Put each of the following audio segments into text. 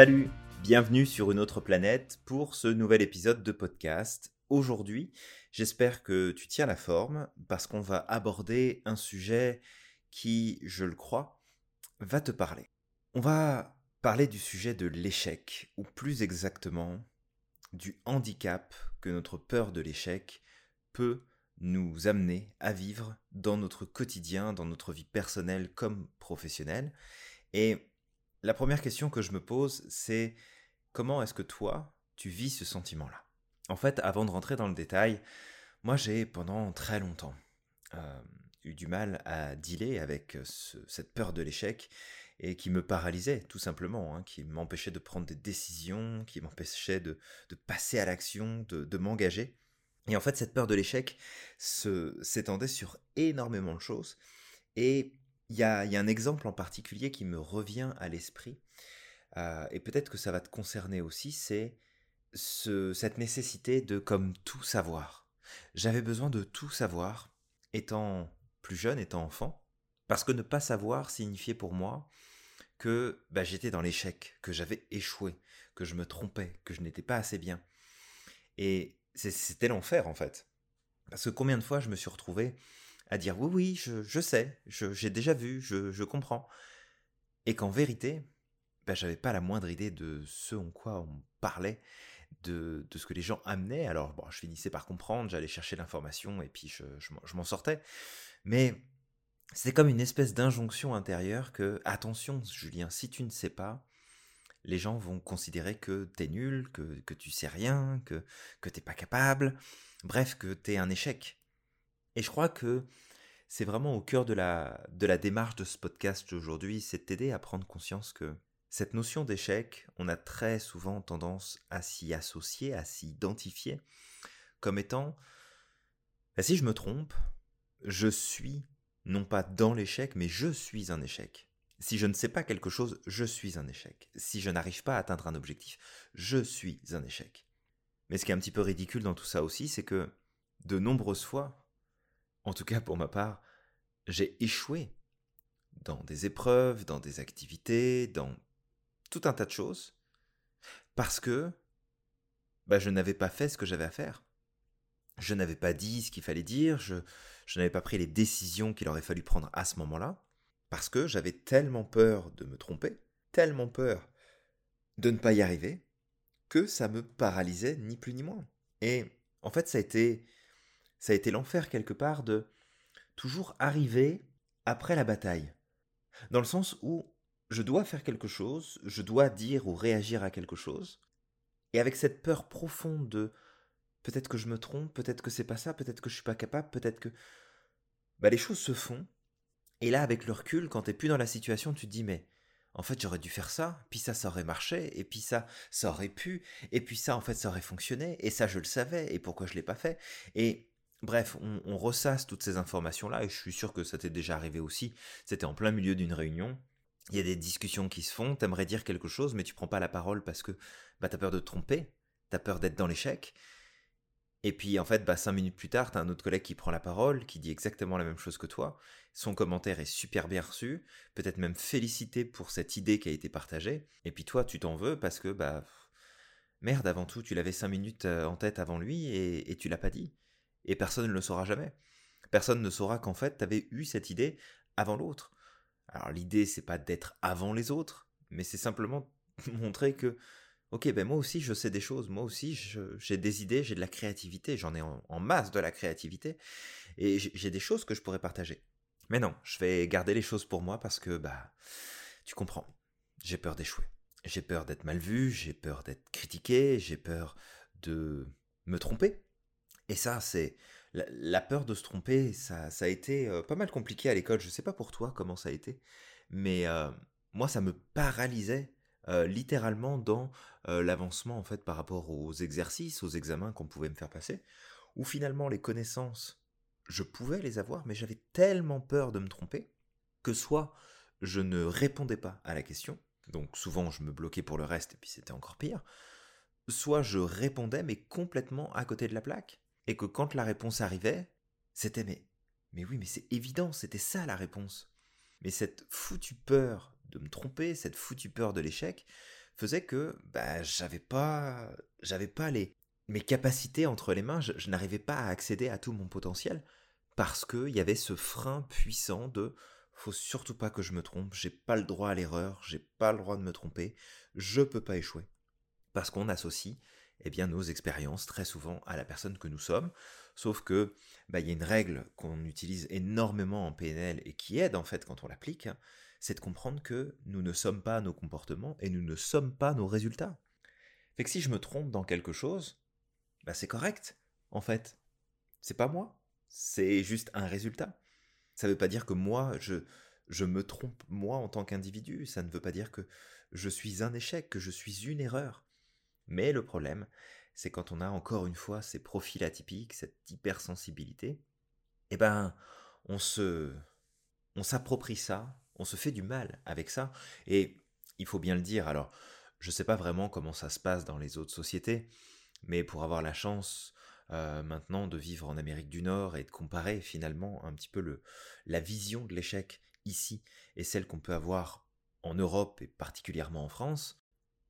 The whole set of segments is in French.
Salut, bienvenue sur une autre planète pour ce nouvel épisode de podcast. Aujourd'hui, j'espère que tu tiens la forme parce qu'on va aborder un sujet qui, je le crois, va te parler. On va parler du sujet de l'échec, ou plus exactement du handicap que notre peur de l'échec peut nous amener à vivre dans notre quotidien, dans notre vie personnelle comme professionnelle. Et la première question que je me pose, c'est comment est-ce que toi, tu vis ce sentiment-là? En fait, avant de rentrer dans le détail, moi j'ai pendant très longtemps euh, eu du mal à dealer avec cette peur de l'échec et qui me paralysait tout simplement, hein, qui m'empêchait de prendre des décisions, qui m'empêchait de, passer à l'action, de, m'engager. Et en fait, cette peur de l'échec s'étendait sur énormément de choses. Et il y a, un exemple en particulier qui me revient à l'esprit, euh, et peut-être que ça va te concerner aussi, c'est cette nécessité de comme tout savoir. J'avais besoin de tout savoir, étant plus jeune, étant enfant, parce que ne pas savoir signifiait pour moi que bah, j'étais dans l'échec, que j'avais échoué, que je me trompais, que je n'étais pas assez bien. Et c'était l'enfer en fait. Parce que combien de fois je me suis retrouvé à dire oui, oui, je, sais, j'ai déjà vu, je, comprends. Et qu'en vérité, bah, j'avais pas la moindre idée de ce en quoi on parlait, de, ce que les gens amenaient. Alors, bon, je finissais par comprendre, j'allais chercher l'information et puis je, je m'en sortais. Mais c'est comme une espèce d'injonction intérieure que, attention Julien, si tu ne sais pas, les gens vont considérer que t'es nul, que, que tu sais rien, que, que t'es pas capable, bref, que t'es un échec. Et je crois que c'est vraiment au cœur de la, de la démarche de ce podcast aujourd'hui, c'est t'aider à prendre conscience que cette notion d'échec, on a très souvent tendance à s'y associer, à s'y identifier comme étant, bah, si je me trompe, je suis non pas dans l'échec, mais je suis un échec. Si je ne sais pas quelque chose, je suis un échec. Si je n'arrive pas à atteindre un objectif, je suis un échec. Mais ce qui est un petit peu ridicule dans tout ça aussi, c'est que de nombreuses fois, en tout cas pour ma part, j'ai échoué dans des épreuves, dans des activités, dans tout un tas de choses, parce que bah, je n'avais pas fait ce que j'avais à faire. Je n'avais pas dit ce qu'il fallait dire, je, je n'avais pas pris les décisions qu'il aurait fallu prendre à ce moment-là, parce que j'avais tellement peur de me tromper, tellement peur de ne pas y arriver, que ça me paralysait ni plus ni moins. Et en fait, ça a été, ça a été l'enfer quelque part de toujours arriver après la bataille. Dans le sens où je dois faire quelque chose, je dois dire ou réagir à quelque chose, et avec cette peur profonde de peut-être que je me trompe, peut-être que c'est pas ça, peut-être que je suis pas capable, peut-être que bah, les choses se font. Et là, avec le recul, quand t'es plus dans la situation, tu te dis, mais en fait, j'aurais dû faire ça, puis ça, ça aurait marché, et puis ça, ça aurait pu, et puis ça, en fait, ça aurait fonctionné, et ça, je le savais, et pourquoi je l'ai pas fait. Et bref, on, ressasse toutes ces informations-là, et je suis sûr que ça t'est déjà arrivé aussi. C'était en plein milieu d'une réunion. Il y a des discussions qui se font, t'aimerais dire quelque chose, mais tu prends pas la parole parce que bah, t'as peur de te tromper, t'as peur d'être dans l'échec, et puis en fait, bah, cinq minutes plus tard, t'as un autre collègue qui prend la parole, qui dit exactement la même chose que toi. Son commentaire est super bien reçu, peut-être même félicité pour cette idée qui a été partagée. Et puis toi, tu t'en veux parce que bah merde, avant tout, tu l'avais cinq minutes euh, en tête avant lui et, et tu l'as pas dit. Et personne ne le saura jamais. Personne ne saura qu'en fait, t'avais eu cette idée avant l'autre. Alors l'idée, c'est pas d'être avant les autres, mais c'est simplement montrer que Ok, ben moi aussi je sais des choses, moi aussi j'ai des idées, j'ai de la créativité, j'en ai en, masse de la créativité, et j'ai des choses que je pourrais partager. Mais non, je vais garder les choses pour moi parce que, bah, tu comprends, j'ai peur d'échouer. J'ai peur d'être mal vu, j'ai peur d'être critiqué, j'ai peur de me tromper. Et ça, c'est... La, peur de se tromper, ça, ça a été euh, pas mal compliqué à l'école. Je sais pas pour toi comment ça a été, mais euh, moi, ça me paralysait euh, littéralement dans l'avancement en fait par rapport aux exercices, aux examens qu'on pouvait me faire passer, où finalement les connaissances, je pouvais les avoir, mais j'avais tellement peur de me tromper que soit je ne répondais pas à la question, donc souvent je me bloquais pour le reste et puis c'était encore pire, soit je répondais mais complètement à côté de la plaque, et que quand la réponse arrivait, c'était mais, mais oui mais c'est évident, c'était ça la réponse. Mais cette foutue peur de me tromper, cette foutue peur de l'échec, faisait que bah, j'avais pas, j'avais pas les, mes capacités entre les mains, je, n'arrivais pas à accéder à tout mon potentiel parce qu'il y avait ce frein puissant de faut surtout pas que je me trompe, j'ai pas le droit à l'erreur, j'ai pas le droit de me tromper, je peux pas échouer. Parce qu'on associe eh bien, nos expériences très souvent à la personne que nous sommes, sauf que bah, il y a une règle qu'on utilise énormément en PNL et qui aide en fait quand on l'applique, c'est de comprendre que nous ne sommes pas nos comportements et nous ne sommes pas nos résultats. Fait que si je me trompe dans quelque chose, bah c'est correct, en fait. C'est pas moi, c'est juste un résultat. Ça ne veut pas dire que moi, je, je me trompe moi en tant qu'individu, ça ne veut pas dire que je suis un échec, que je suis une erreur. Mais le problème, c'est quand on a encore une fois ces profils atypiques, cette hypersensibilité, eh ben, on se, on s'approprie ça on se fait du mal avec ça. Et il faut bien le dire, alors je ne sais pas vraiment comment ça se passe dans les autres sociétés, mais pour avoir la chance euh, maintenant de vivre en Amérique du Nord et de comparer finalement un petit peu le, la vision de l'échec ici et celle qu'on peut avoir en Europe et particulièrement en France,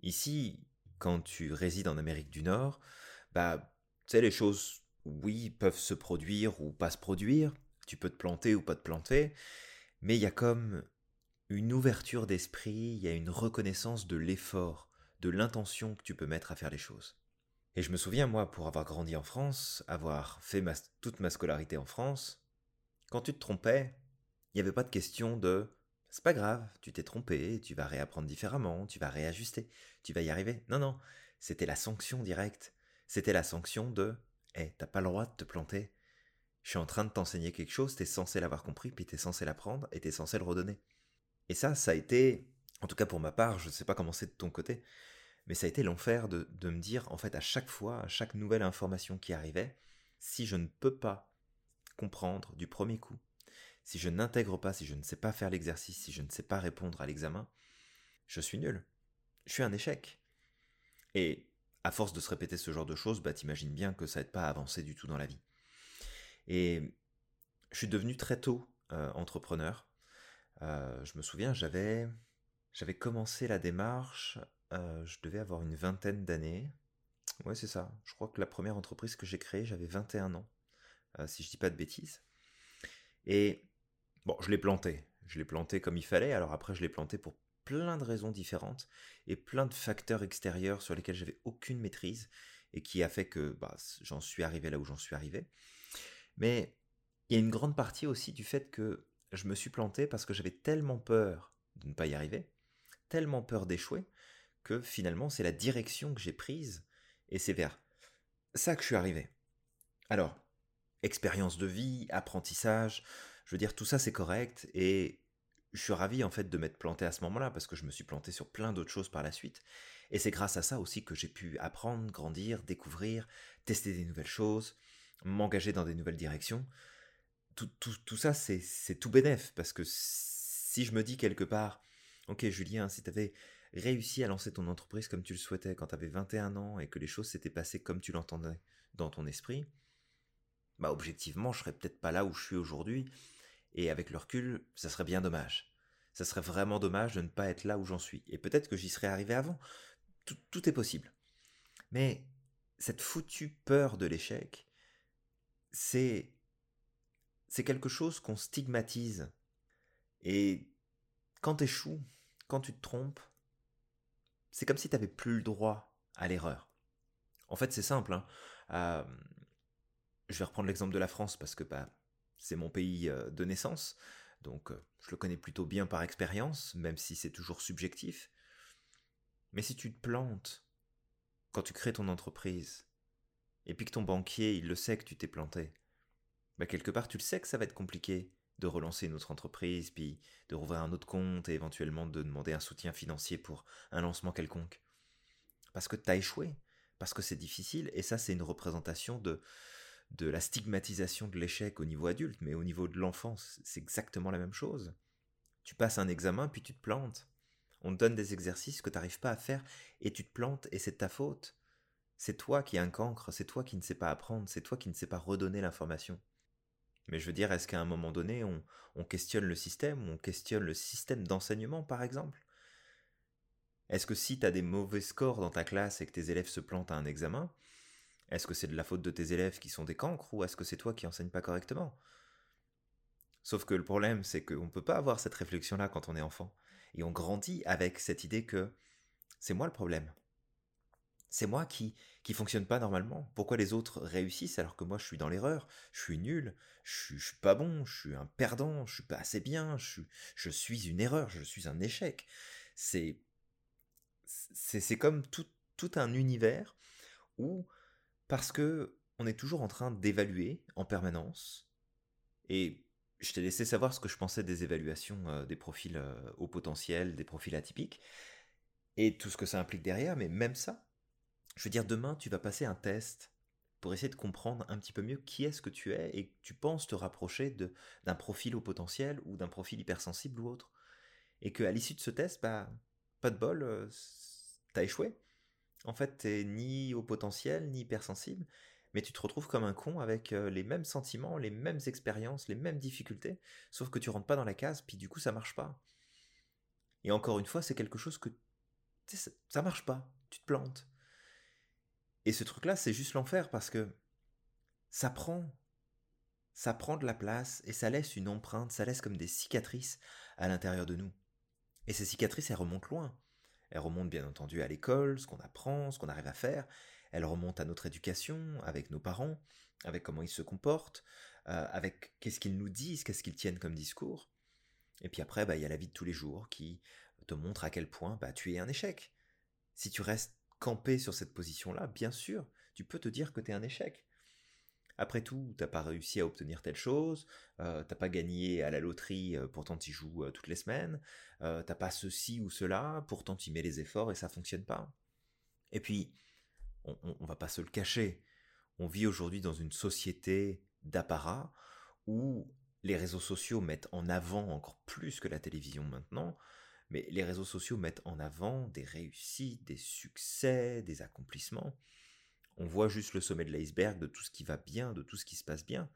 ici, quand tu résides en Amérique du Nord, bah, tu sais, les choses, oui, peuvent se produire ou pas se produire, tu peux te planter ou pas te planter, mais il y a comme une ouverture d'esprit, il y a une reconnaissance de l'effort, de l'intention que tu peux mettre à faire les choses. Et je me souviens, moi, pour avoir grandi en France, avoir fait toute ma scolarité en France, quand tu te trompais, il n'y avait pas de question de c'est pas grave, tu t'es trompé, tu vas réapprendre différemment, tu vas réajuster, tu vas y arriver. Non, non, c'était la sanction directe. C'était la sanction de hé, hey, t'as pas le droit de te planter. Je suis en train de t'enseigner quelque chose, t'es censé l'avoir compris, puis t'es censé l'apprendre et t'es censé le redonner. Et ça, ça a été, en tout cas pour ma part, je ne sais pas comment c'est de ton côté, mais ça a été l'enfer de, me dire, en fait, à chaque fois, à chaque nouvelle information qui arrivait, si je ne peux pas comprendre du premier coup, si je n'intègre pas, si je ne sais pas faire l'exercice, si je ne sais pas répondre à l'examen, je suis nul. Je suis un échec. Et à force de se répéter ce genre de choses, bah t'imagines bien que ça n'aide pas à avancer du tout dans la vie. Et je suis devenu très tôt euh, entrepreneur. Euh, je me souviens, j'avais, j'avais commencé la démarche, euh, je devais avoir une vingtaine d'années. Ouais, c'est ça. Je crois que la première entreprise que j'ai créée, j'avais 21 ans, si je dis pas de bêtises. Et bon, je l'ai planté. Je l'ai planté comme il fallait. Alors après, je l'ai planté pour plein de raisons différentes et plein de facteurs extérieurs sur lesquels j'avais aucune maîtrise et qui a fait que bah, j'en suis arrivé là où j'en suis arrivé. Mais il y a une grande partie aussi du fait que je me suis planté parce que j'avais tellement peur de ne pas y arriver, tellement peur d'échouer, que finalement c'est la direction que j'ai prise, et c'est vers ça que je suis arrivé. Alors, expérience de vie, apprentissage, je veux dire, tout ça c'est correct, et je suis ravi en fait de m'être planté à ce moment-là, parce que je me suis planté sur plein d'autres choses par la suite, et c'est grâce à ça aussi que j'ai pu apprendre, grandir, découvrir, tester des nouvelles choses, m'engager dans des nouvelles directions, tout, ça, c'est tout bénef, parce que si je me dis quelque part, ok Julien, si tu avais réussi à lancer ton entreprise comme tu le souhaitais quand tu avais 21 ans et que les choses s'étaient passées comme tu l'entendais dans ton esprit, bah objectivement, je serais peut-être pas là où je suis aujourd'hui, et avec le recul, ça serait bien dommage. Ça serait vraiment dommage de ne pas être là où j'en suis. Et peut-être que j'y serais arrivé avant. tout est possible. Mais cette foutue peur de l'échec, c'est c'est quelque chose qu'on stigmatise. Et quand t'échoues, quand tu te trompes, c'est comme si tu n'avais plus le droit à l'erreur. En fait, c'est simple. Hein. Euh, je vais reprendre l'exemple de la France parce que bah, c'est mon pays euh, de naissance, donc euh, je le connais plutôt bien par expérience, même si c'est toujours subjectif. Mais si tu te plantes quand tu crées ton entreprise, et puis que ton banquier, il le sait que tu t'es planté, bah, quelque part tu le sais que ça va être compliqué de relancer une autre entreprise, puis de rouvrir un autre compte et éventuellement de demander un soutien financier pour un lancement quelconque. Parce que tu as échoué, parce que c'est difficile, et ça c'est une représentation de, de la stigmatisation de l'échec au niveau adulte, mais au niveau de l'enfance, c'est exactement la même chose. Tu passes un examen, puis tu te plantes. On te donne des exercices que tu n'arrives pas à faire, et tu te plantes, et c'est ta faute. C'est toi qui as un cancre, c'est toi qui ne sais pas apprendre, c'est toi qui ne sais pas redonner l'information. Mais je veux dire, est-ce qu'à un moment donné, on, questionne le système, on questionne le système d'enseignement, par exemple? Est-ce que si tu as des mauvais scores dans ta classe et que tes élèves se plantent à un examen, est-ce que c'est de la faute de tes élèves qui sont des cancres ou est-ce que c'est toi qui enseignes pas correctement? Sauf que le problème, c'est qu'on ne peut pas avoir cette réflexion-là quand on est enfant. Et on grandit avec cette idée que c'est moi le problème. C'est moi qui qui fonctionne pas normalement. Pourquoi les autres réussissent alors que moi je suis dans l'erreur, je suis nul, je suis, suis pas bon, je suis un perdant, je suis pas assez bien, je suis, je suis une erreur, je suis un échec. C'est c'est comme tout, tout un univers où parce que on est toujours en train d'évaluer en permanence et je t'ai laissé savoir ce que je pensais des évaluations euh, des profils euh, au potentiel, des profils atypiques, et tout ce que ça implique derrière, mais même ça, je veux dire, demain, tu vas passer un test pour essayer de comprendre un petit peu mieux qui est-ce que tu es et que tu penses te rapprocher d'un profil au potentiel ou d'un profil hypersensible ou autre. Et qu'à l'issue de ce test, bah, pas de bol, euh, t'as échoué. En fait, t'es ni au potentiel, ni hypersensible, mais tu te retrouves comme un con avec euh, les mêmes sentiments, les mêmes expériences, les mêmes difficultés, sauf que tu rentres pas dans la case, puis du coup ça marche pas. Et encore une fois, c'est quelque chose que ça marche pas, tu te plantes. Et ce truc-là, c'est juste l'enfer parce que ça prend, ça prend de la place et ça laisse une empreinte, ça laisse comme des cicatrices à l'intérieur de nous. Et ces cicatrices, elles remontent loin. Elles remontent bien entendu à l'école, ce qu'on apprend, ce qu'on arrive à faire, elle remonte à notre éducation, avec nos parents, avec comment ils se comportent, euh, avec qu'est-ce qu'ils nous disent, qu'est-ce qu'ils tiennent comme discours. Et puis après, bah, il y a la vie de tous les jours qui te montre à quel point bah, tu es un échec. Si tu restes campé sur cette position-là, bien sûr, tu peux te dire que tu es un échec. Après tout, t'as pas réussi à obtenir telle chose, euh, t'as pas gagné à la loterie, euh, pourtant tu joues euh, toutes les semaines, t'as pas ceci ou cela, pourtant tu mets les efforts et ça fonctionne pas. Et puis, on, on, va pas se le cacher. On vit aujourd'hui dans une société d'apparat où les réseaux sociaux mettent en avant encore plus que la télévision maintenant, mais les réseaux sociaux mettent en avant des réussites, des succès, des accomplissements. On voit juste le sommet de l'iceberg de tout ce qui va bien, de tout ce qui se passe bien.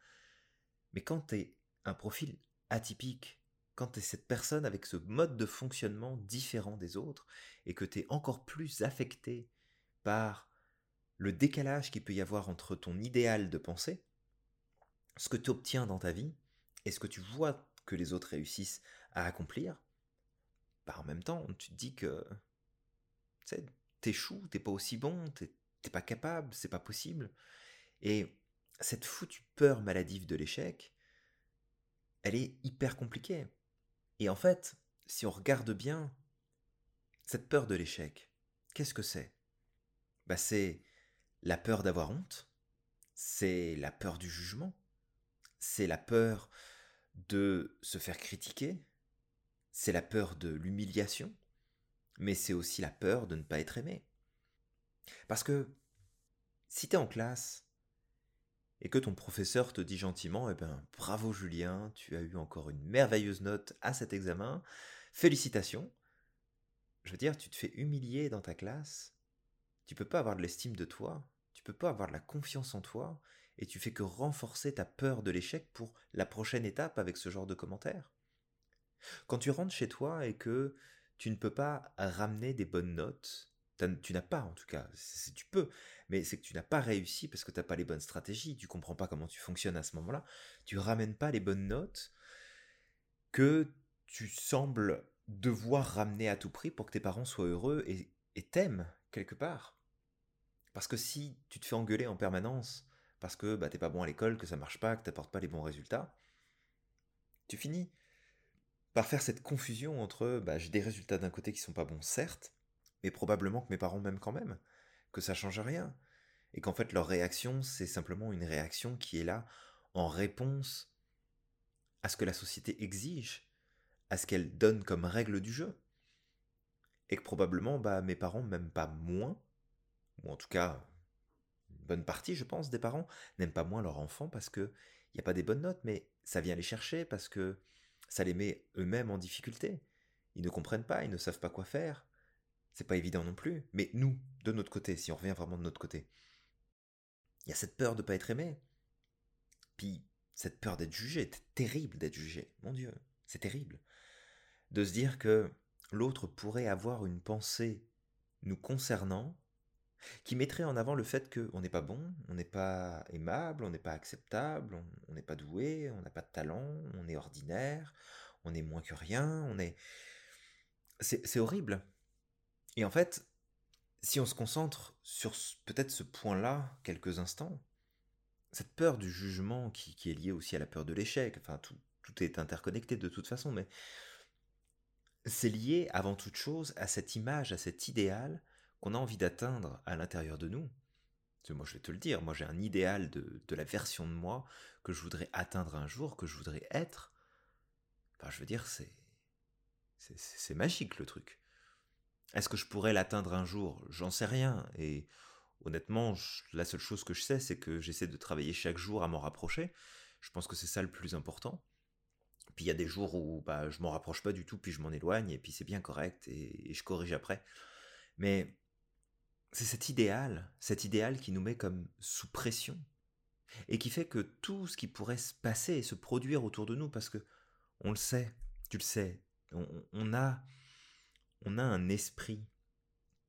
Mais quand tu es un profil atypique, quand tu es cette personne avec ce mode de fonctionnement différent des autres, et que tu es encore plus affecté par le décalage qu'il peut y avoir entre ton idéal de pensée, ce que tu obtiens dans ta vie, et ce que tu vois que les autres réussissent à accomplir, bah en même temps, tu te dis que t'échoues, t'es pas aussi bon, t'es pas capable, c'est pas possible. Et cette foutue peur maladive de l'échec, elle est hyper compliquée. Et en fait, si on regarde bien, cette peur de l'échec, qu'est-ce que c'est? Bah c'est la peur d'avoir honte, c'est la peur du jugement, c'est la peur de se faire critiquer, c'est la peur de l'humiliation, mais c'est aussi la peur de ne pas être aimé. Parce que si tu es en classe et que ton professeur te dit gentiment, eh ben bravo Julien, tu as eu encore une merveilleuse note à cet examen, félicitations. Je veux dire, tu te fais humilier dans ta classe, tu peux pas avoir de l'estime de toi, tu peux pas avoir de la confiance en toi, et tu fais que renforcer ta peur de l'échec pour la prochaine étape avec ce genre de commentaires. Quand tu rentres chez toi et que tu ne peux pas ramener des bonnes notes, tu n'as pas en tout cas, tu peux, mais c'est que tu n'as pas réussi parce que tu n'as pas les bonnes stratégies, tu comprends pas comment tu fonctionnes à ce moment-là, tu ramènes pas les bonnes notes que tu sembles devoir ramener à tout prix pour que tes parents soient heureux et, t'aiment quelque part. Parce que si tu te fais engueuler en permanence parce que bah, t'es pas bon à l'école, que ça marche pas, que tu n'apportes pas les bons résultats, tu finis par faire cette confusion entre bah, j'ai des résultats d'un côté qui sont pas bons, certes, mais probablement que mes parents m'aiment quand même, que ça change rien, et qu'en fait leur réaction, c'est simplement une réaction qui est là en réponse à ce que la société exige, à ce qu'elle donne comme règle du jeu. Et que probablement bah, mes parents m'aiment pas moins, ou en tout cas, une bonne partie, je pense, des parents n'aiment pas moins leur enfant parce que il n'y a pas des bonnes notes, mais ça vient les chercher parce que ça les met eux-mêmes en difficulté. Ils ne comprennent pas, ils ne savent pas quoi faire. C'est pas évident non plus. Mais nous, de notre côté, si on revient vraiment de notre côté, il y a cette peur de ne pas être aimé. Puis cette peur d'être jugé, c'est terrible d'être jugé. Mon Dieu, c'est terrible. De se dire que l'autre pourrait avoir une pensée nous concernant qui mettrait en avant le fait qu'on n'est pas bon, on n'est pas aimable, on n'est pas acceptable, on n'est pas doué, on n'a pas de talent, on est ordinaire, on est moins que rien, on est... C'est horrible. Et en fait, si on se concentre sur peut-être ce point-là quelques instants, cette peur du jugement qui, est liée aussi à la peur de l'échec, enfin tout, est interconnecté de toute façon, mais c'est lié avant toute chose à cette image, à cet idéal qu'on a envie d'atteindre à l'intérieur de nous. moi, je vais te le dire, moi j'ai un idéal de, la version de moi que je voudrais atteindre un jour, que je voudrais être. Enfin, je veux dire, c'est, magique le truc. Est-ce que je pourrais l'atteindre un jour? J'en sais rien. Et honnêtement, la seule chose que je sais, c'est que j'essaie de travailler chaque jour à m'en rapprocher. Je pense que c'est ça le plus important. Puis il y a des jours où bah, je m'en rapproche pas du tout, puis je m'en éloigne, et puis c'est bien correct, et, je corrige après. Mais c'est cet idéal, cet idéal qui nous met comme sous pression, et qui fait que tout ce qui pourrait se passer et se produire autour de nous, parce que on le sait, tu le sais, on, a, on a un esprit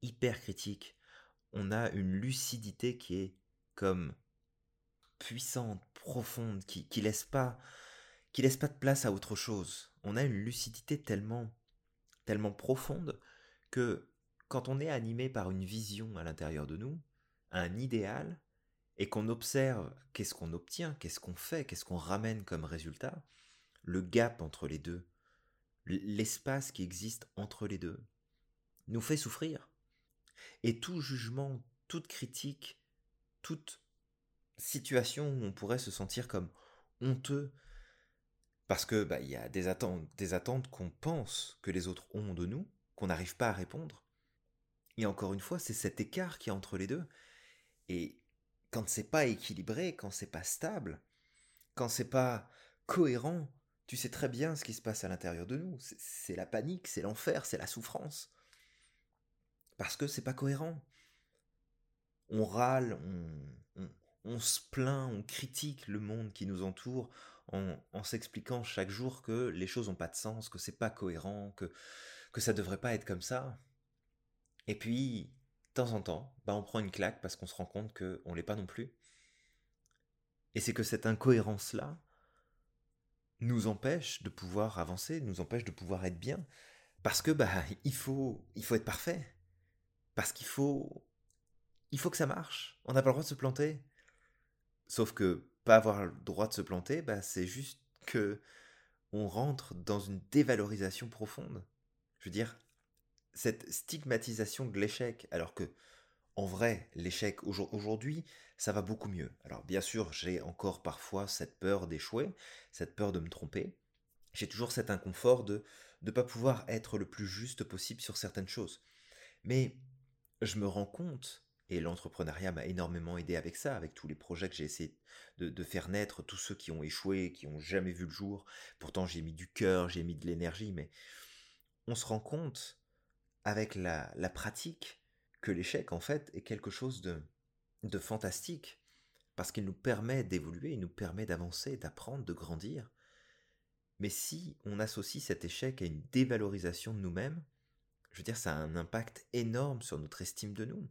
hyper critique, on a une lucidité qui est comme puissante, profonde, qui, qui laisse pas qui laisse pas de place à autre chose. On a une lucidité tellement, tellement profonde que quand on est animé par une vision à l'intérieur de nous, un idéal, et qu'on observe qu'est-ce qu'on obtient, qu'est-ce qu'on fait, qu'est-ce qu'on ramène comme résultat, le gap entre les deux, l'espace qui existe entre les deux, nous fait souffrir. Et tout jugement, toute critique, toute situation où on pourrait se sentir comme honteux parce que bah, il y a des attentes, des attentes qu'on pense que les autres ont de nous, qu'on n'arrive pas à répondre. Et encore une fois, c'est cet écart qui est entre les deux. Et quand c'est pas équilibré, quand c'est pas stable, quand c'est pas cohérent, tu sais très bien ce qui se passe à l'intérieur de nous. C'est la panique, c'est l'enfer, c'est la souffrance. Parce que c'est pas cohérent. On râle, on, se plaint, on critique le monde qui nous entoure en, s'expliquant chaque jour que les choses n'ont pas de sens, que c'est pas cohérent, que, que ça devrait pas être comme ça. Et puis, de temps en temps, bah on prend une claque parce qu'on se rend compte qu'on l'est pas non plus. Et c'est que cette incohérence-là nous empêche de pouvoir avancer, nous empêche de pouvoir être bien. Parce que bah il faut, il faut être parfait. Parce qu'il faut, il faut que ça marche. On n'a pas le droit de se planter. Sauf que pas avoir le droit de se planter, bah, c'est juste que on rentre dans une dévalorisation profonde. Je veux dire, cette stigmatisation de l'échec, alors que, en vrai, l'échec aujourd'hui, ça va beaucoup mieux. Alors, bien sûr, j'ai encore parfois cette peur d'échouer, cette peur de me tromper. J'ai toujours cet inconfort de ne pas pouvoir être le plus juste possible sur certaines choses. Mais je me rends compte et l'entrepreneuriat m'a énormément aidé avec ça, avec tous les projets que j'ai essayé de, faire naître, tous ceux qui ont échoué, qui ont jamais vu le jour. Pourtant, j'ai mis du cœur, j'ai mis de l'énergie, mais on se rend compte avec la, pratique que l'échec, en fait, est quelque chose de, fantastique, parce qu'il nous permet d'évoluer, il nous permet d'avancer, d'apprendre, de grandir. Mais si on associe cet échec à une dévalorisation de nous-mêmes, je veux dire, ça a un impact énorme sur notre estime de nous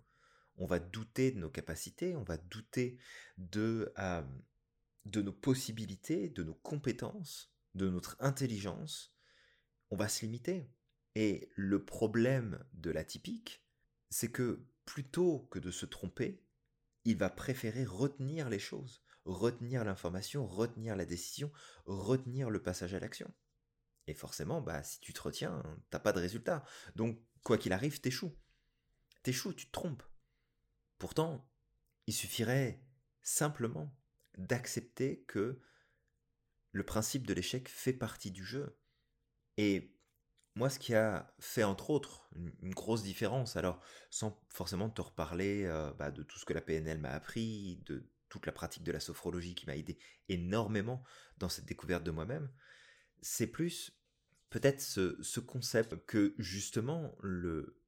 on va douter de nos capacités, on va douter de, euh, de nos possibilités, de nos compétences, de notre intelligence, on va se limiter. Et le problème de l'atypique, c'est que plutôt que de se tromper, il va préférer retenir les choses, retenir l'information, retenir la décision, retenir le passage à l'action. Et forcément, bah, si tu te retiens, t'as pas de résultat. Donc, quoi qu'il arrive, t'échoues. T'échoues, tu te trompes. Pourtant, il suffirait simplement d'accepter que le principe de l'échec fait partie du jeu. Et moi, ce qui a fait, entre autres, une, grosse différence, alors sans forcément te reparler euh, bah, de tout ce que la PNL m'a appris, de toute la pratique de la sophrologie qui m'a aidé énormément dans cette découverte de moi-même, c'est plus peut-être ce, ce, concept que justement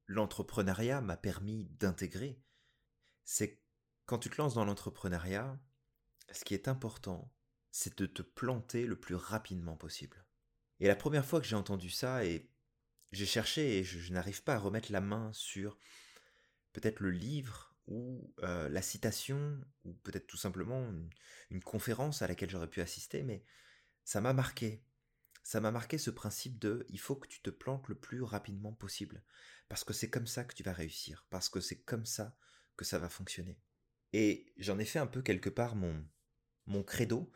l'entrepreneuriat m'a permis d'intégrer c'est quand tu te lances dans l'entrepreneuriat, ce qui est important, c'est de te planter le plus rapidement possible. Et la première fois que j'ai entendu ça, et j'ai cherché et je, n'arrive pas à remettre la main sur peut-être le livre ou euh, la citation, ou peut-être tout simplement une, conférence à laquelle j'aurais pu assister, mais ça m'a marqué. Ça m'a marqué ce principe de il faut que tu te plantes le plus rapidement possible, parce que c'est comme ça que tu vas réussir, parce que c'est comme ça que ça va fonctionner. Et j'en ai fait un peu quelque part mon, mon credo,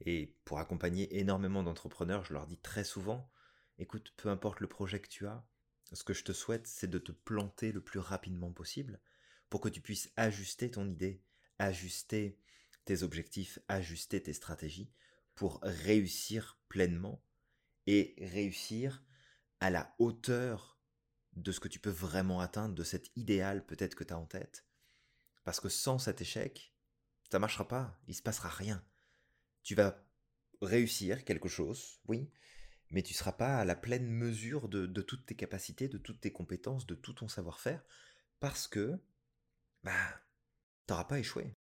et pour accompagner énormément d'entrepreneurs, je leur dis très souvent, écoute, peu importe le projet que tu as, ce que je te souhaite, c'est de te planter le plus rapidement possible pour que tu puisses ajuster ton idée, ajuster tes objectifs, ajuster tes stratégies pour réussir pleinement et réussir à la hauteur de ce que tu peux vraiment atteindre, de cet idéal peut-être que tu as en tête. Parce que sans cet échec, ça ne marchera pas, il se passera rien. Tu vas réussir quelque chose, oui, mais tu ne seras pas à la pleine mesure de, toutes tes capacités, de toutes tes compétences, de tout ton savoir-faire, parce que, bah, n'auras pas échoué.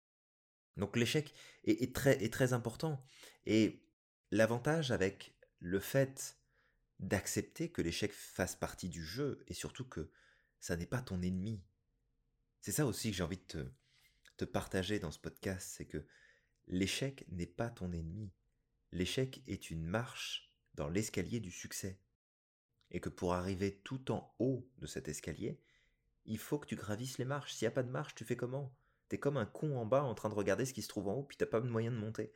Donc l'échec est, très, important. Et l'avantage avec le fait d'accepter que l'échec fasse partie du jeu, et surtout que ça n'est pas ton ennemi. C'est ça aussi que j'ai envie de te partager dans ce podcast, c'est que l'échec n'est pas ton ennemi. L'échec est une marche dans l'escalier du succès. Et que pour arriver tout en haut de cet escalier, il faut que tu gravisses les marches. S'il n'y a pas de marche, tu fais comment? T'es comme un con en bas en train de regarder ce qui se trouve en haut, puis t'as pas de moyen de monter.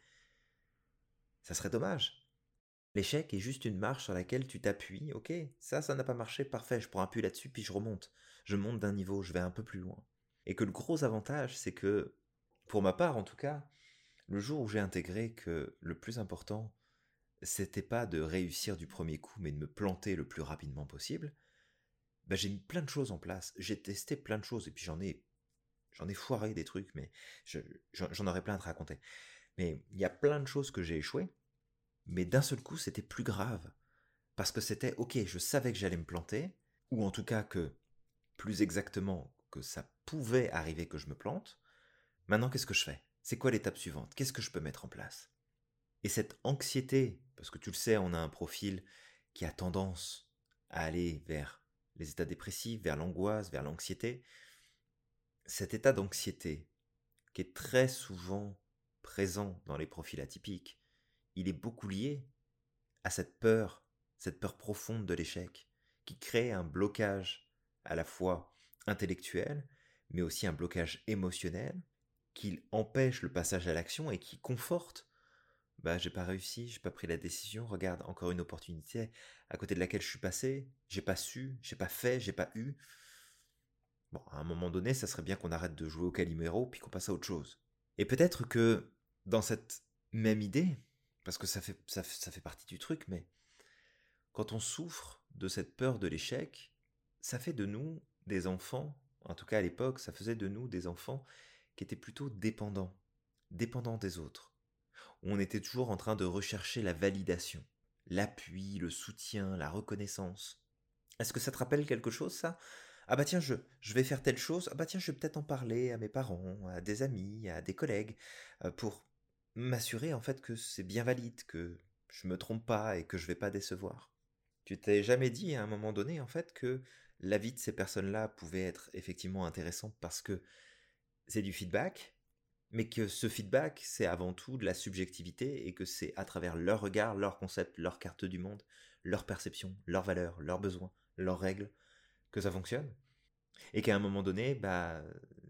Ça serait dommage. L'échec est juste une marche sur laquelle tu t'appuies. Ok, ça, ça n'a pas marché, parfait, je prends appui là-dessus, puis je remonte. Je monte d'un niveau, je vais un peu plus loin. Et que le gros avantage, c'est que, pour ma part en tout cas, le jour où j'ai intégré que le plus important, c'était pas de réussir du premier coup, mais de me planter le plus rapidement possible, bah, j'ai mis plein de choses en place. J'ai testé plein de choses, et puis j'en ai, j'en ai foiré des trucs, mais j'en aurais plein à te raconter. Mais il y a plein de choses que j'ai échoué, mais d'un seul coup, c'était plus grave. Parce que c'était, ok, je savais que j'allais me planter, ou en tout cas que, plus exactement, que ça pouvait arriver que je me plante. Maintenant, qu'est-ce que je fais? C'est quoi l'étape suivante? Qu'est-ce que je peux mettre en place? Et cette anxiété, parce que tu le sais, on a un profil qui a tendance à aller vers les états dépressifs, vers l'angoisse, vers l'anxiété, cet état d'anxiété, qui est très souvent présent dans les profils atypiques, il est beaucoup lié à cette peur, cette peur profonde de l'échec, qui crée un blocage à la fois intellectuel, mais aussi un blocage émotionnel, qui empêche le passage à l'action et qui conforte bah j'ai pas réussi, j'ai pas pris la décision, regarde, encore une opportunité à côté de laquelle je suis passé, j'ai pas su, j'ai pas fait, j'ai pas eu. Bon, à un moment donné, ça serait bien qu'on arrête de jouer au Calimero puis qu'on passe à autre chose. Et peut-être que dans cette même idée, parce que ça fait, ça, ça fait partie du truc, mais quand on souffre de cette peur de l'échec, ça fait de nous des enfants, en tout cas à l'époque, ça faisait de nous des enfants qui étaient plutôt dépendants, dépendants des autres on était toujours en train de rechercher la validation, l'appui, le soutien, la reconnaissance. Est-ce que ça te rappelle quelque chose, ça? Ah bah tiens, je, je vais faire telle chose, ah bah tiens, je vais peut-être en parler à mes parents, à des amis, à des collègues, euh, pour m'assurer en fait que c'est bien valide, que je me trompe pas et que je vais pas décevoir. Tu t'es jamais dit à un moment donné en fait que la vie de ces personnes-là pouvait être effectivement intéressante parce que c'est du feedback, mais que ce feedback, c'est avant tout de la subjectivité et que c'est à travers leur regard, leur concept, leur carte du monde, leur perception, leurs valeurs, leurs besoins, leurs règles, que ça fonctionne. Et qu'à un moment donné, bah,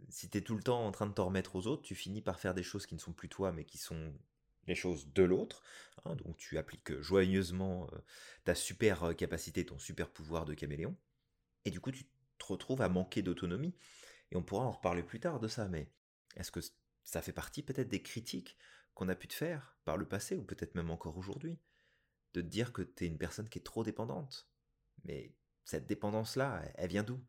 si tu es tout le temps en train de t'en remettre aux autres, tu finis par faire des choses qui ne sont plus toi, mais qui sont les choses de l'autre. Hein, donc tu appliques joyeusement euh, ta super euh, capacité, ton super pouvoir de caméléon. Et du coup, tu te retrouves à manquer d'autonomie. Et on pourra en reparler plus tard de ça, mais est-ce que ça fait partie peut-être des critiques qu'on a pu te faire par le passé, ou peut-être même encore aujourd'hui, de te dire que tu une personne qui est trop dépendante. Mais cette dépendance-là, elle vient d'où?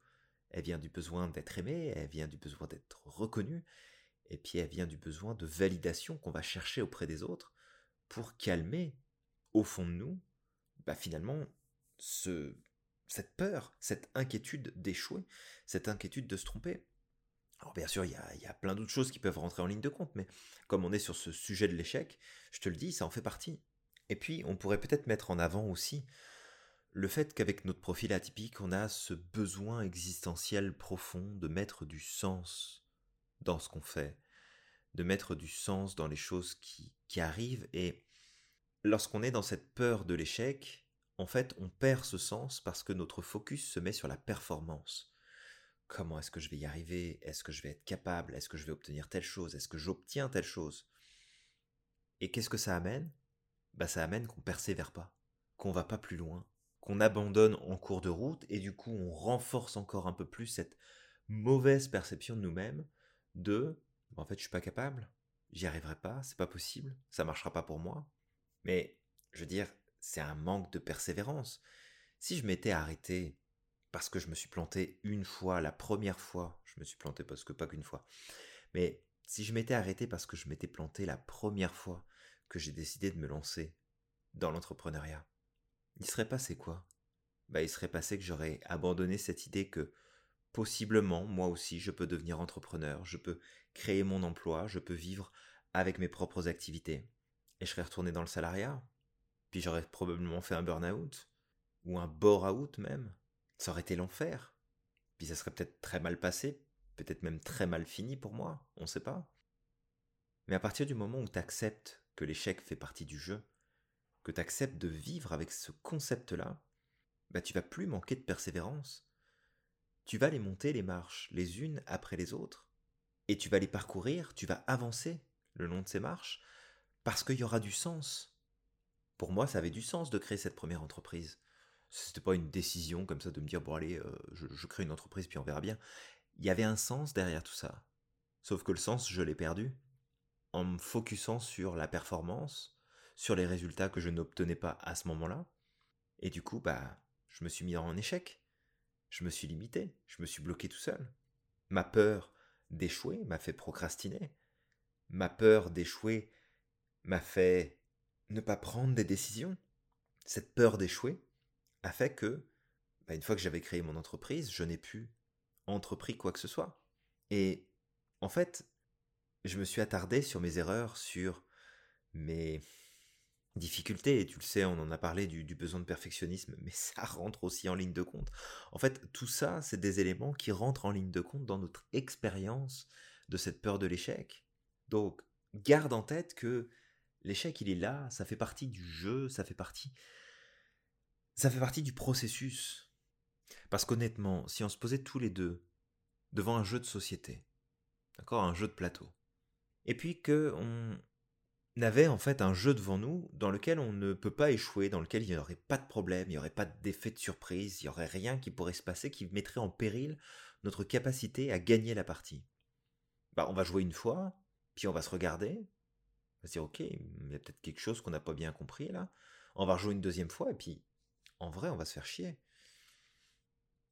Elle vient du besoin d'être aimé, elle vient du besoin d'être reconnu, et puis elle vient du besoin de validation qu'on va chercher auprès des autres pour calmer, au fond de nous, bah finalement, ce, cette peur, cette inquiétude d'échouer, cette inquiétude de se tromper. Alors bien sûr, il y a, plein d'autres choses qui peuvent rentrer en ligne de compte, mais comme on est sur ce sujet de l'échec, je te le dis, ça en fait partie. Et puis, on pourrait peut-être mettre en avant aussi le fait qu'avec notre profil atypique, on a ce besoin existentiel profond de mettre du sens dans ce qu'on fait, de mettre du sens dans les choses qui, arrivent. Et lorsqu'on est dans cette peur de l'échec, en fait, on perd ce sens parce que notre focus se met sur la performance. Comment est-ce que je vais y arriver? Est-ce que je vais être capable? Est-ce que je vais obtenir telle chose? Est-ce que j'obtiens telle chose? Et qu'est-ce que ça amène? Bah ça amène qu'on persévère pas, qu'on va pas plus loin, qu'on abandonne en cours de route et du coup on renforce encore un peu plus cette mauvaise perception de nous-mêmes de en fait je suis pas capable, j'y arriverai pas, c'est pas possible, ça marchera pas pour moi. Mais je veux dire, c'est un manque de persévérance. Si je m'étais arrêté parce que je me suis planté une fois, la première fois, je me suis planté parce que pas qu'une fois, mais si je m'étais arrêté parce que je m'étais planté la première fois que j'ai décidé de me lancer dans l'entrepreneuriat, il serait passé quoi? Bah il serait passé que j'aurais abandonné cette idée que possiblement moi aussi je peux devenir entrepreneur, je peux créer mon emploi, je peux vivre avec mes propres activités. Et je serais retourné dans le salariat. Puis j'aurais probablement fait un burn-out. Ou un bore-out même. Ça aurait été l'enfer. Puis ça serait peut-être très mal passé, peut-être même très mal fini pour moi, on ne sait pas. Mais à partir du moment où tu acceptes que l'échec fait partie du jeu, que tu acceptes de vivre avec ce concept-là, bah tu vas plus manquer de persévérance. Tu vas les monter les marches les unes après les autres, et tu vas les parcourir, tu vas avancer le long de ces marches, parce qu'il y aura du sens. Pour moi, ça avait du sens de créer cette première entreprise. C'était pas une décision comme ça de me dire bon allez, euh, je, crée une entreprise puis on verra bien. Il y avait un sens derrière tout ça. Sauf que le sens, je l'ai perdu en me focusant sur la performance, sur les résultats que je n'obtenais pas à ce moment-là. Et du coup, bah, je me suis mis en échec. Je me suis limité, je me suis bloqué tout seul. Ma peur d'échouer m'a fait procrastiner. Ma peur d'échouer m'a fait ne pas prendre des décisions. Cette peur d'échouer a fait que, bah, une fois que j'avais créé mon entreprise, je n'ai plus entrepris quoi que ce soit. Et en fait, je me suis attardé sur mes erreurs, sur mes difficultés, et tu le sais, on en a parlé du, besoin de perfectionnisme, mais ça rentre aussi en ligne de compte. En fait, tout ça, c'est des éléments qui rentrent en ligne de compte dans notre expérience de cette peur de l'échec. Donc, garde en tête que l'échec, il est là, ça fait partie du jeu, ça fait partie... Ça fait partie du processus. Parce qu'honnêtement, si on se posait tous les deux devant un jeu de société, d'accord, un jeu de plateau, et puis que on avait en fait un jeu devant nous dans lequel on ne peut pas échouer, dans lequel il n'y aurait pas de problème, il n'y aurait pas d'effet de surprise, il n'y aurait rien qui pourrait se passer qui mettrait en péril notre capacité à gagner la partie. Bah, on va jouer une fois, puis on va se regarder, on va se dire ok, il y a peut-être quelque chose qu'on n'a pas bien compris là. On va rejouer une deuxième fois, et puis en vrai, on va se faire chier.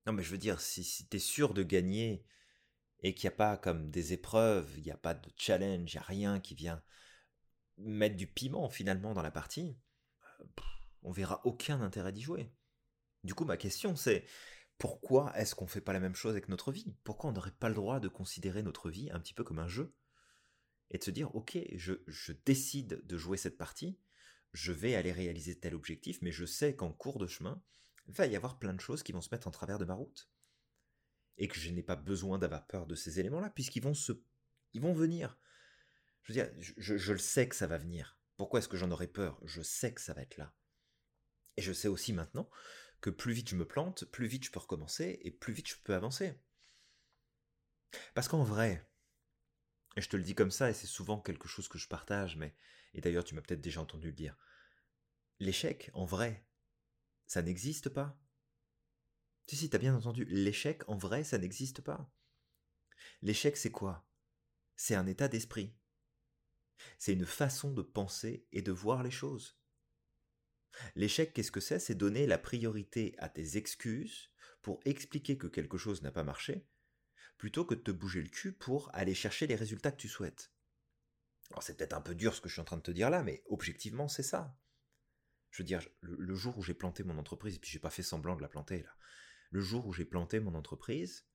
Non, mais je veux dire, si, si tu es sûr de gagner et qu'il n'y a pas comme des épreuves, il n'y a pas de challenge, il n'y a rien qui vient mettre du piment finalement dans la partie, on verra aucun intérêt d'y jouer. Du coup, ma question c'est pourquoi est-ce qu'on ne fait pas la même chose avec notre vie? Pourquoi on n'aurait pas le droit de considérer notre vie un petit peu comme un jeu Et de se dire, ok, je décide de jouer cette partie, je vais aller réaliser tel objectif, mais je sais qu'en cours de chemin, il va y avoir plein de choses qui vont se mettre en travers de ma route et que je n'ai pas besoin d'avoir peur de ces éléments-là, puisqu'ils vont se, ils vont venir. Je veux dire, je, je le sais que ça va venir. Pourquoi est-ce que j'en aurais peur? Je sais que ça va être là. Et je sais aussi maintenant que plus vite je me plante, plus vite je peux recommencer et plus vite je peux avancer. Parce qu'en vrai, et je te le dis comme ça, et c'est souvent quelque chose que je partage, mais, et d'ailleurs tu m'as peut-être déjà entendu le dire, l'échec, en vrai, ça n'existe pas. Si, si, t'as bien entendu, l'échec, en vrai, ça n'existe pas. L'échec, c'est quoi? C'est un état d'esprit. C'est une façon de penser et de voir les choses. L'échec, qu'est-ce que c'est? C'est donner la priorité à tes excuses pour expliquer que quelque chose n'a pas marché, plutôt que de te bouger le cul pour aller chercher les résultats que tu souhaites. Alors c'est peut-être un peu dur ce que je suis en train de te dire là, mais objectivement c'est ça. Je veux dire, le, jour où j'ai planté mon entreprise, et puis j'ai pas fait semblant de la planter là, le jour où j'ai planté mon entreprise,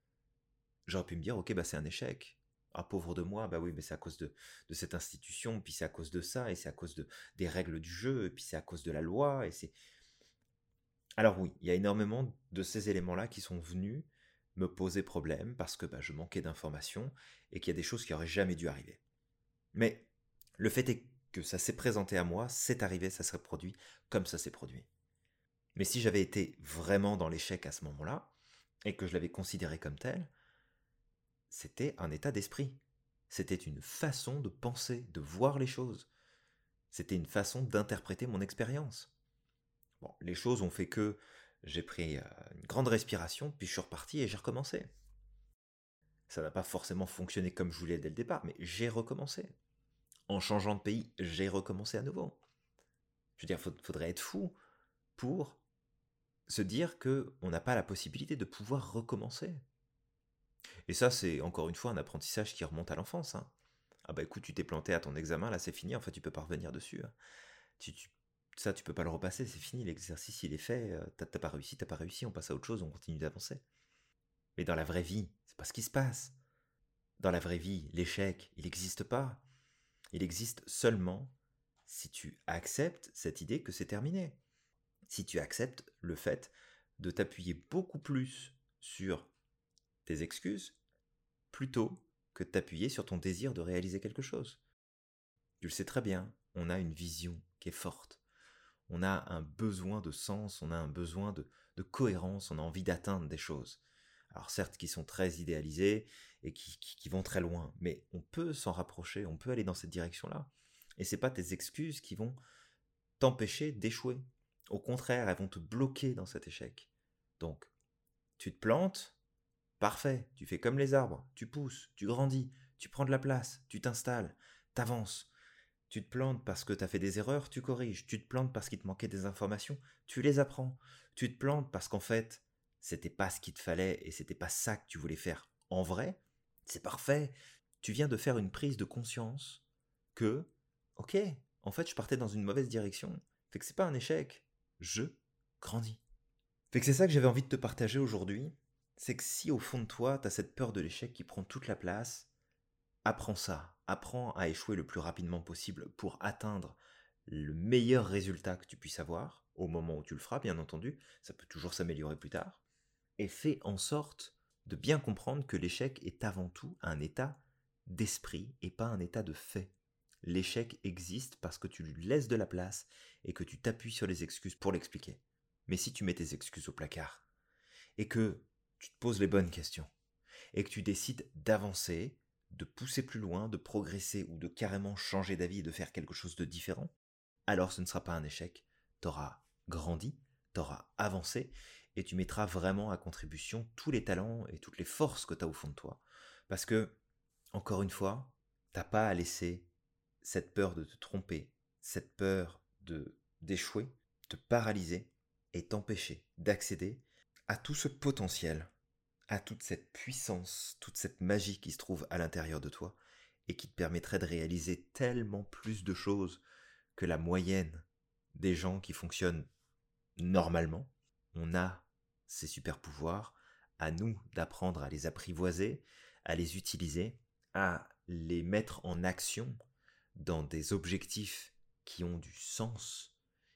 j'aurais pu me dire, ok, bah c'est un échec. Ah, pauvre de moi, bah oui, mais c'est à cause de, cette institution, puis c'est à cause de ça, et c'est à cause de, des règles du jeu, et puis c'est à cause de la loi, et c'est... Alors oui, il y a énormément de ces éléments-là qui sont venus me poser problème parce que bah, je manquais d'informations et qu'il y a des choses qui auraient jamais dû arriver. Mais le fait est que ça s'est présenté à moi, c'est arrivé, ça serait produit comme ça s'est produit. Mais si j'avais été vraiment dans l'échec à ce moment-là, et que je l'avais considéré comme tel, c'était un état d'esprit. C'était une façon de penser, de voir les choses. C'était une façon d'interpréter mon expérience. Les choses ont fait que j'ai pris euh, une grande respiration, puis je suis reparti et j'ai recommencé. Ça n'a pas forcément fonctionné comme je voulais dès le départ, mais j'ai recommencé. En changeant de pays, j'ai recommencé à nouveau. Je veux dire, faudrait être fou pour se dire que on n'a pas la possibilité de pouvoir recommencer. Et ça, c'est encore une fois un apprentissage qui remonte à l'enfance. Hein. Ah bah écoute, tu t'es planté à ton examen, là c'est fini, en fait tu peux pas revenir dessus. Hein. Tu, tu, ça, tu peux pas le repasser, c'est fini, l'exercice il est fait, euh, t'as pas réussi, t'as pas réussi, on passe à autre chose, on continue d'avancer. Mais dans la vraie vie, c'est pas ce qui se passe. Dans la vraie vie, l'échec, il n'existe pas. Il existe seulement si tu acceptes cette idée que c'est terminé. Si tu acceptes le fait de t'appuyer beaucoup plus sur tes excuses plutôt que de t'appuyer sur ton désir de réaliser quelque chose. Tu le sais très bien, on a une vision qui est forte. On a un besoin de sens, on a un besoin de, cohérence, on a envie d'atteindre des choses. Alors certes qui sont très idéalisées et qui, vont très loin, mais on peut s'en rapprocher, on peut aller dans cette direction-là. Et c'est pas tes excuses qui vont t'empêcher d'échouer. Au contraire, elles vont te bloquer dans cet échec. Donc, tu te plantes, parfait, tu fais comme les arbres, tu pousses, tu grandis, tu prends de la place, tu t'installes, t'avances. Tu te plantes parce que tu as fait des erreurs, tu corriges. Tu te plantes parce qu'il te manquait des informations, tu les apprends. Tu te plantes parce qu'en fait, c'était pas ce qu'il te fallait et c'était pas ça que tu voulais faire en vrai. C'est parfait. Tu viens de faire une prise de conscience que, ok, en fait, je partais dans une mauvaise direction. Fait que c'est pas un échec. Je grandis. Fait que c'est ça que j'avais envie de te partager aujourd'hui. C'est que si au fond de toi, tu as cette peur de l'échec qui prend toute la place, apprends ça. Apprends à échouer le plus rapidement possible pour atteindre le meilleur résultat que tu puisses avoir, au moment où tu le feras, bien entendu. Ça peut toujours s'améliorer plus tard. Et fais en sorte de bien comprendre que l'échec est avant tout un état d'esprit et pas un état de fait. L'échec existe parce que tu lui laisses de la place et que tu t'appuies sur les excuses pour l'expliquer. Mais si tu mets tes excuses au placard et que tu te poses les bonnes questions et que tu décides d'avancer, de pousser plus loin, de progresser ou de carrément changer d'avis et de faire quelque chose de différent, alors ce ne sera pas un échec. Tu auras grandi, tu auras avancé et tu mettras vraiment à contribution tous les talents et toutes les forces que tu as au fond de toi. Parce que, encore une fois, t'as pas à laisser cette peur de te tromper, cette peur de d'échouer, te paralyser et t'empêcher d'accéder à tout ce potentiel, à toute cette puissance, toute cette magie qui se trouve à l'intérieur de toi et qui te permettrait de réaliser tellement plus de choses que la moyenne des gens qui fonctionnent normalement. On a ces super pouvoirs, à nous d'apprendre à les apprivoiser, à les utiliser, à les mettre en action dans des objectifs qui ont du sens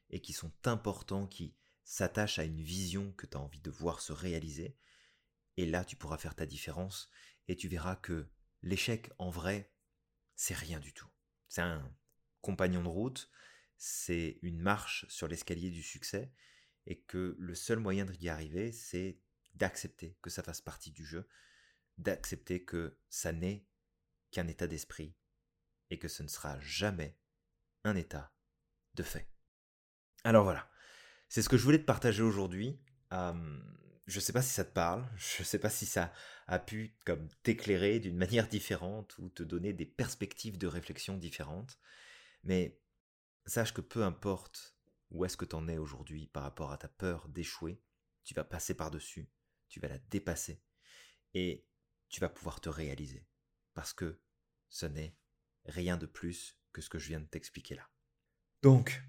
et qui sont importants, qui s'attachent à une vision que tu as envie de voir se réaliser. Et là, tu pourras faire ta différence et tu verras que l'échec, en vrai, c'est rien du tout. C'est un compagnon de route, c'est une marche sur l'escalier du succès et que le seul moyen d'y arriver, c'est d'accepter que ça fasse partie du jeu, d'accepter que ça n'est qu'un état d'esprit et que ce ne sera jamais un état de fait. Alors voilà, c'est ce que je voulais te partager aujourd'hui. Je je sais pas si ça te parle, je ne sais pas si ça a pu comme t'éclairer d'une manière différente ou te donner des perspectives de réflexion différentes, mais sache que peu importe où est-ce que tu en es aujourd'hui par rapport à ta peur d'échouer, tu vas passer par-dessus, tu vas la dépasser et tu vas pouvoir te réaliser parce que ce n'est rien de plus que ce que je viens de t'expliquer là. Donc,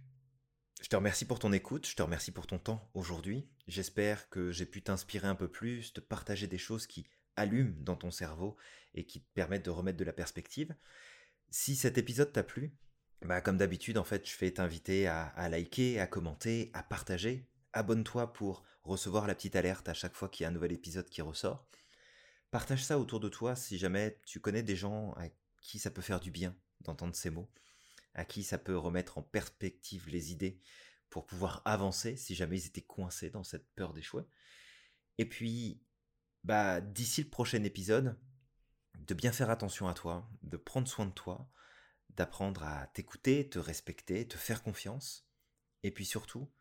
je te remercie pour ton écoute, je te remercie pour ton temps aujourd'hui. J'espère que j'ai pu t'inspirer un peu plus, te partager des choses qui allument dans ton cerveau et qui te permettent de remettre de la perspective. Si cet épisode t'a plu, bah comme d'habitude en fait, je vais t'inviter à, liker, à commenter, à partager abonne-toi pour recevoir la petite alerte à chaque fois qu'il y a un nouvel épisode qui ressort. Partage ça autour de toi si jamais tu connais des gens à qui ça peut faire du bien d'entendre ces mots, à qui ça peut remettre en perspective les idées pour pouvoir avancer si jamais ils étaient coincés dans cette peur d'échouer. Et puis, bah, d'ici le prochain épisode, de bien faire attention à toi, de prendre soin de toi, d'apprendre à t'écouter, te respecter, te faire confiance, et puis surtout,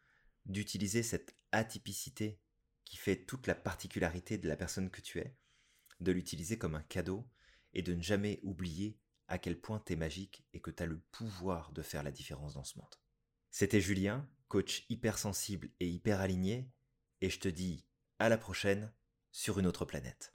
d'utiliser cette atypicité qui fait toute la particularité de la personne que tu es, de l'utiliser comme un cadeau et de ne jamais oublier à quel point tu es magique et que tu as le pouvoir de faire la différence dans ce monde. C'était Julien, coach hypersensible et hyper aligné, et je te dis à la prochaine sur une autre planète.